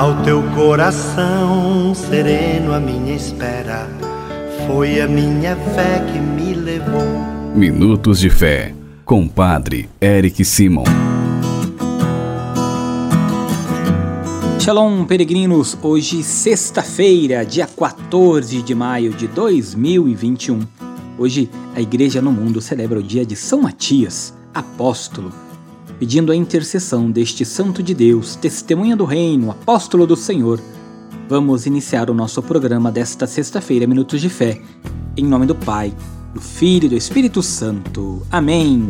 Ao teu coração sereno, a minha espera foi a minha fé que me levou. Minutos de Fé, com Padre Eric Simon. Shalom, peregrinos! Hoje, sexta-feira, dia 14 de maio de 2021. Hoje, a Igreja no Mundo celebra o dia de São Matias, apóstolo, pedindo a intercessão deste Santo de Deus, testemunha do Reino, apóstolo do Senhor. Vamos iniciar o nosso programa desta sexta-feira, Minutos de Fé, em nome do Pai, do Filho e do Espírito Santo. Amém.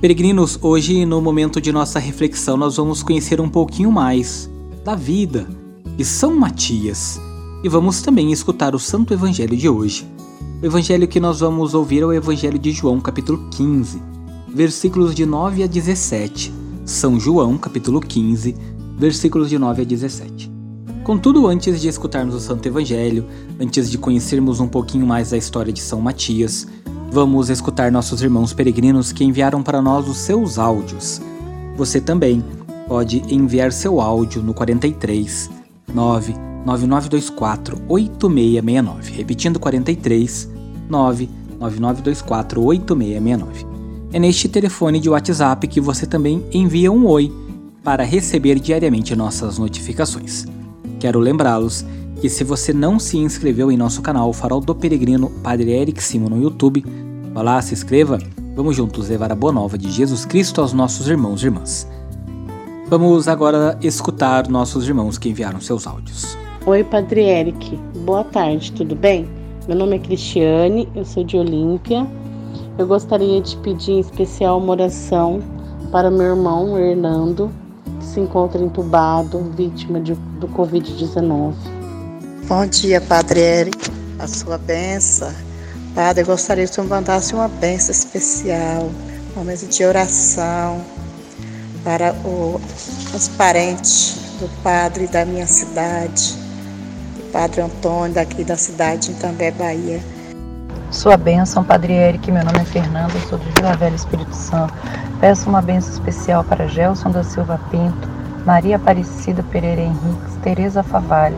Peregrinos, hoje no momento de nossa reflexão nós vamos conhecer um pouquinho mais da vida de São Matias e vamos também escutar o Santo Evangelho de hoje. O evangelho que nós vamos ouvir é o Evangelho de João, capítulo 15, versículos de 9 a 17. São João, capítulo 15, versículos de 9 a 17. Contudo, antes de escutarmos o Santo Evangelho, antes de conhecermos um pouquinho mais da história de São Matias, vamos escutar nossos irmãos peregrinos que enviaram para nós os seus áudios. Você também pode enviar seu áudio no 43 99924 8669. Repetindo 43 99924 8669. É neste telefone de WhatsApp que você também envia um oi para receber diariamente nossas notificações. Quero lembrá-los que se você não se inscreveu em nosso canal Farol do Peregrino Padre Eric Simo no YouTube, vá lá, se inscreva, vamos juntos levar a boa nova de Jesus Cristo aos nossos irmãos e irmãs. Vamos agora escutar nossos irmãos que enviaram seus áudios. Oi, Padre Eric. Boa tarde, tudo bem? Meu nome é Cristiane, eu sou de Olímpia. Eu gostaria de pedir em especial uma oração para meu irmão Hernando, que se encontra entubado, vítima de, do Covid-19. Bom dia, Padre Eric. A sua benção. Padre, eu gostaria que o senhor mandasse uma benção especial, uma mesa de oração para o, os parentes do padre da minha cidade, Padre Antônio, daqui da cidade de Itambé, Bahia. Sua bênção, Padre Eric. Meu nome é Fernanda, sou de Vila Velha, Espírito Santo. Peço uma bênção especial para Gelson da Silva Pinto, Maria Aparecida Pereira Henriques, Tereza Favalli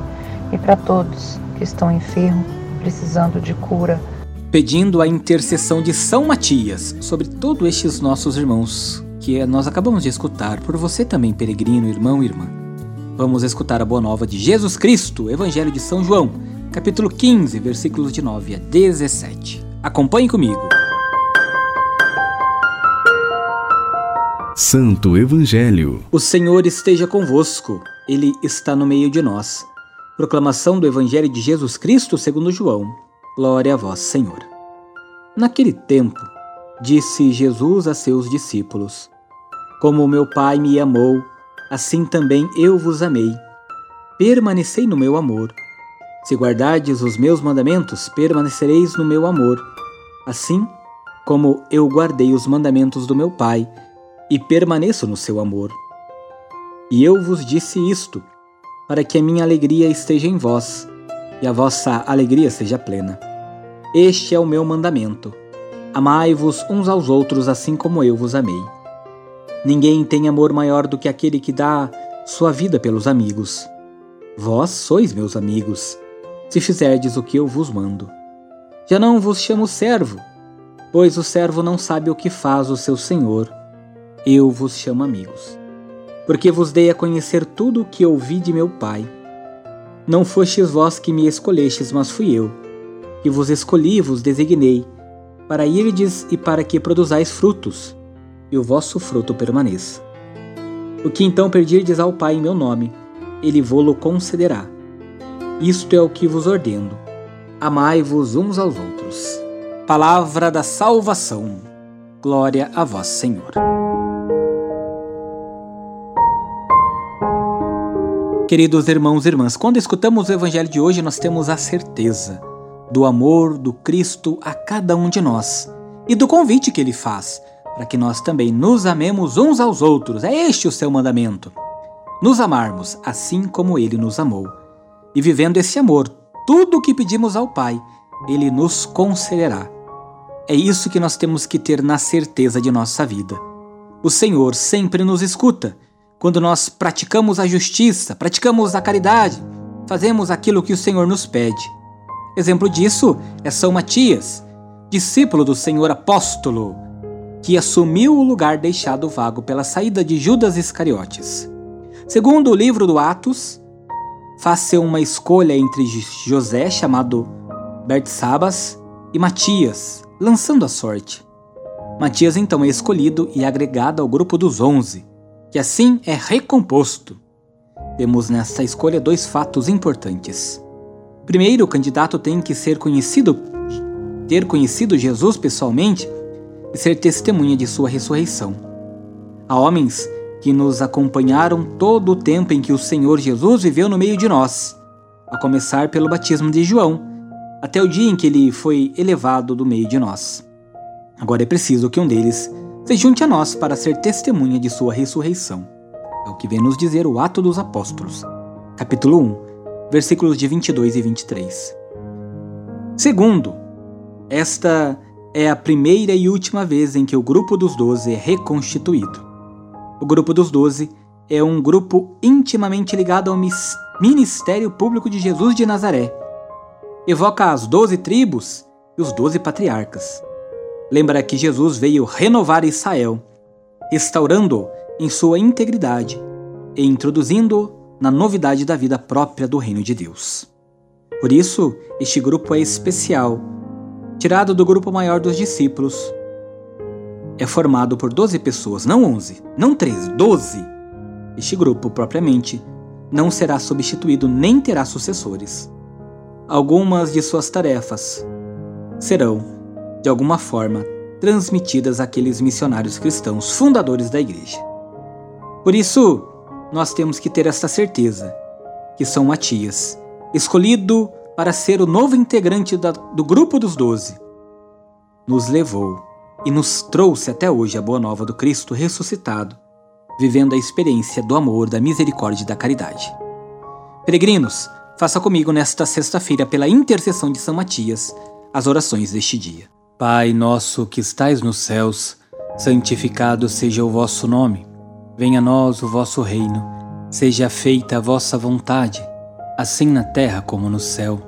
e para todos que estão enfermos, precisando de cura. Pedindo a intercessão de São Matias sobre todos estes nossos irmãos que nós acabamos de escutar, por você também, peregrino, irmão e irmã. Vamos escutar a boa nova de Jesus Cristo, Evangelho de São João, capítulo 15, versículos de 9 a 17. Acompanhe comigo. Santo Evangelho. O Senhor esteja convosco, Ele está no meio de nós. Proclamação do Evangelho de Jesus Cristo segundo João. Glória a vós, Senhor. Naquele tempo, disse Jesus a seus discípulos: como meu Pai me amou, assim também eu vos amei. Permanecei no meu amor. Se guardardes os meus mandamentos, permanecereis no meu amor, assim como eu guardei os mandamentos do meu Pai e permaneço no seu amor. E eu vos disse isto, para que a minha alegria esteja em vós e a vossa alegria seja plena. Este é o meu mandamento: amai-vos uns aos outros assim como eu vos amei. Ninguém tem amor maior do que aquele que dá sua vida pelos amigos. Vós sois meus amigos, se fizerdes o que eu vos mando. Já não vos chamo servo, pois o servo não sabe o que faz o seu senhor. Eu vos chamo amigos, porque vos dei a conhecer tudo o que ouvi de meu Pai. Não fostes vós que me escolhestes, mas fui eu, que vos escolhi e vos designei, para irdes e para que produzais frutos e o vosso fruto permaneça. O que então pedirdes ao Pai em meu nome, ele vô-lo concederá. Isto é o que vos ordeno: amai-vos uns aos outros. Palavra da salvação. Glória a vós, Senhor. Queridos irmãos e irmãs, quando escutamos o Evangelho de hoje, nós temos a certeza do amor do Cristo a cada um de nós e do convite que ele faz para que nós também nos amemos uns aos outros. É este o seu mandamento. Nos amarmos assim como ele nos amou. E vivendo esse amor, tudo o que pedimos ao Pai, ele nos concederá. É isso que nós temos que ter na certeza de nossa vida. O Senhor sempre nos escuta quando nós praticamos a justiça, praticamos a caridade, fazemos aquilo que o Senhor nos pede. Exemplo disso é São Matias, discípulo do Senhor apóstolo, que assumiu o lugar deixado vago pela saída de Judas Iscariotes. Segundo o livro do Atos, faz-se uma escolha entre José, chamado Bertsabas, e Matias, lançando a sorte. Matias então é escolhido e agregado ao grupo dos onze, que assim é recomposto. Temos nesta escolha dois fatos importantes. Primeiro, o candidato tem que ser conhecido, ter conhecido Jesus pessoalmente e ser testemunha de sua ressurreição. Há homens que nos acompanharam todo o tempo em que o Senhor Jesus viveu no meio de nós, a começar pelo batismo de João, até o dia em que ele foi elevado do meio de nós. Agora é preciso que um deles se junte a nós para ser testemunha de sua ressurreição. É o que vem nos dizer o Ato dos Apóstolos, capítulo 1, versículos de 22 e 23. Segundo, esta é a primeira e última vez em que o grupo dos doze é reconstituído. O grupo dos doze é um grupo intimamente ligado ao ministério público de Jesus de Nazaré. Evoca as doze tribos e os doze patriarcas. Lembra que Jesus veio renovar Israel, restaurando-o em sua integridade e introduzindo-o na novidade da vida própria do reino de Deus. Por isso, este grupo é especial tirado do grupo maior dos discípulos. É formado por 12 pessoas, não 11, não 13, 12. Este grupo, propriamente, não será substituído nem terá sucessores. Algumas de suas tarefas serão, de alguma forma, transmitidas àqueles missionários cristãos fundadores da igreja. Por isso, nós temos que ter esta certeza que São Matias, escolhido para ser o novo integrante da, do grupo dos doze. Nos levou e nos trouxe até hoje a boa nova do Cristo ressuscitado, vivendo a experiência do amor, da misericórdia e da caridade. Peregrinos, faça comigo nesta sexta-feira, pela intercessão de São Matias, as orações deste dia. Pai nosso que estais nos céus, santificado seja o vosso nome. Venha a nós o vosso reino. Seja feita a vossa vontade, assim na terra como no céu.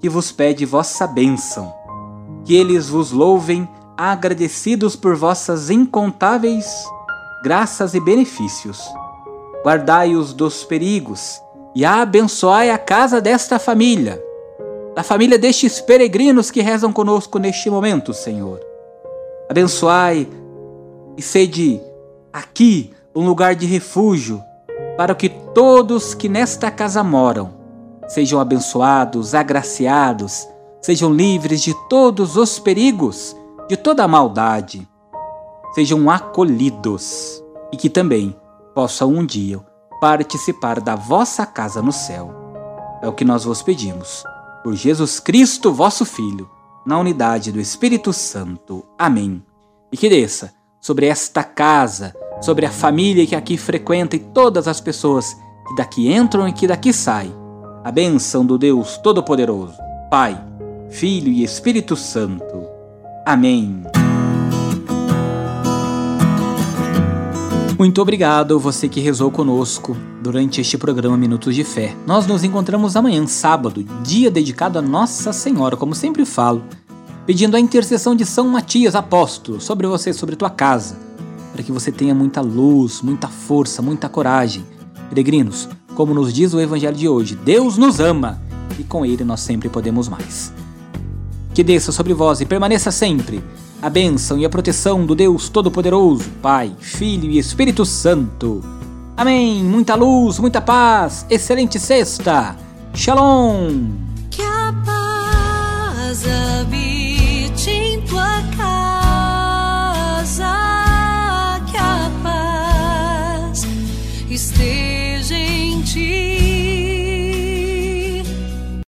que vos pede vossa bênção. Que eles vos louvem, agradecidos por vossas incontáveis graças e benefícios. Guardai-os dos perigos e abençoai a casa desta família, da família destes peregrinos que rezam conosco neste momento, Senhor. Abençoai e sede aqui um lugar de refúgio para que todos que nesta casa moram sejam abençoados, agraciados, sejam livres de todos os perigos, de toda a maldade, sejam acolhidos e que também possam um dia participar da vossa casa no céu. É o que nós vos pedimos. Por Jesus Cristo, vosso Filho, na unidade do Espírito Santo. Amém. E que desça sobre esta casa, sobre a família que aqui frequenta e todas as pessoas que daqui entram e que daqui saem a bênção do Deus Todo-Poderoso, Pai, Filho e Espírito Santo. Amém. Muito obrigado você que rezou conosco durante este programa Minutos de Fé. Nós nos encontramos amanhã, sábado, dia dedicado a Nossa Senhora, como sempre falo. pedindo a intercessão de São Matias, apóstolo, sobre você, sobre tua casa, para que você tenha muita luz, muita força, muita coragem. Peregrinos, como nos diz o Evangelho de hoje, Deus nos ama e com Ele nós sempre podemos mais. Que desça sobre vós e permaneça sempre a bênção e a proteção do Deus Todo-Poderoso, Pai, Filho e Espírito Santo. Amém. Muita luz, muita paz. Excelente sexta. Shalom. Que a paz habite em tua casa. Que a paz esteja. cheese.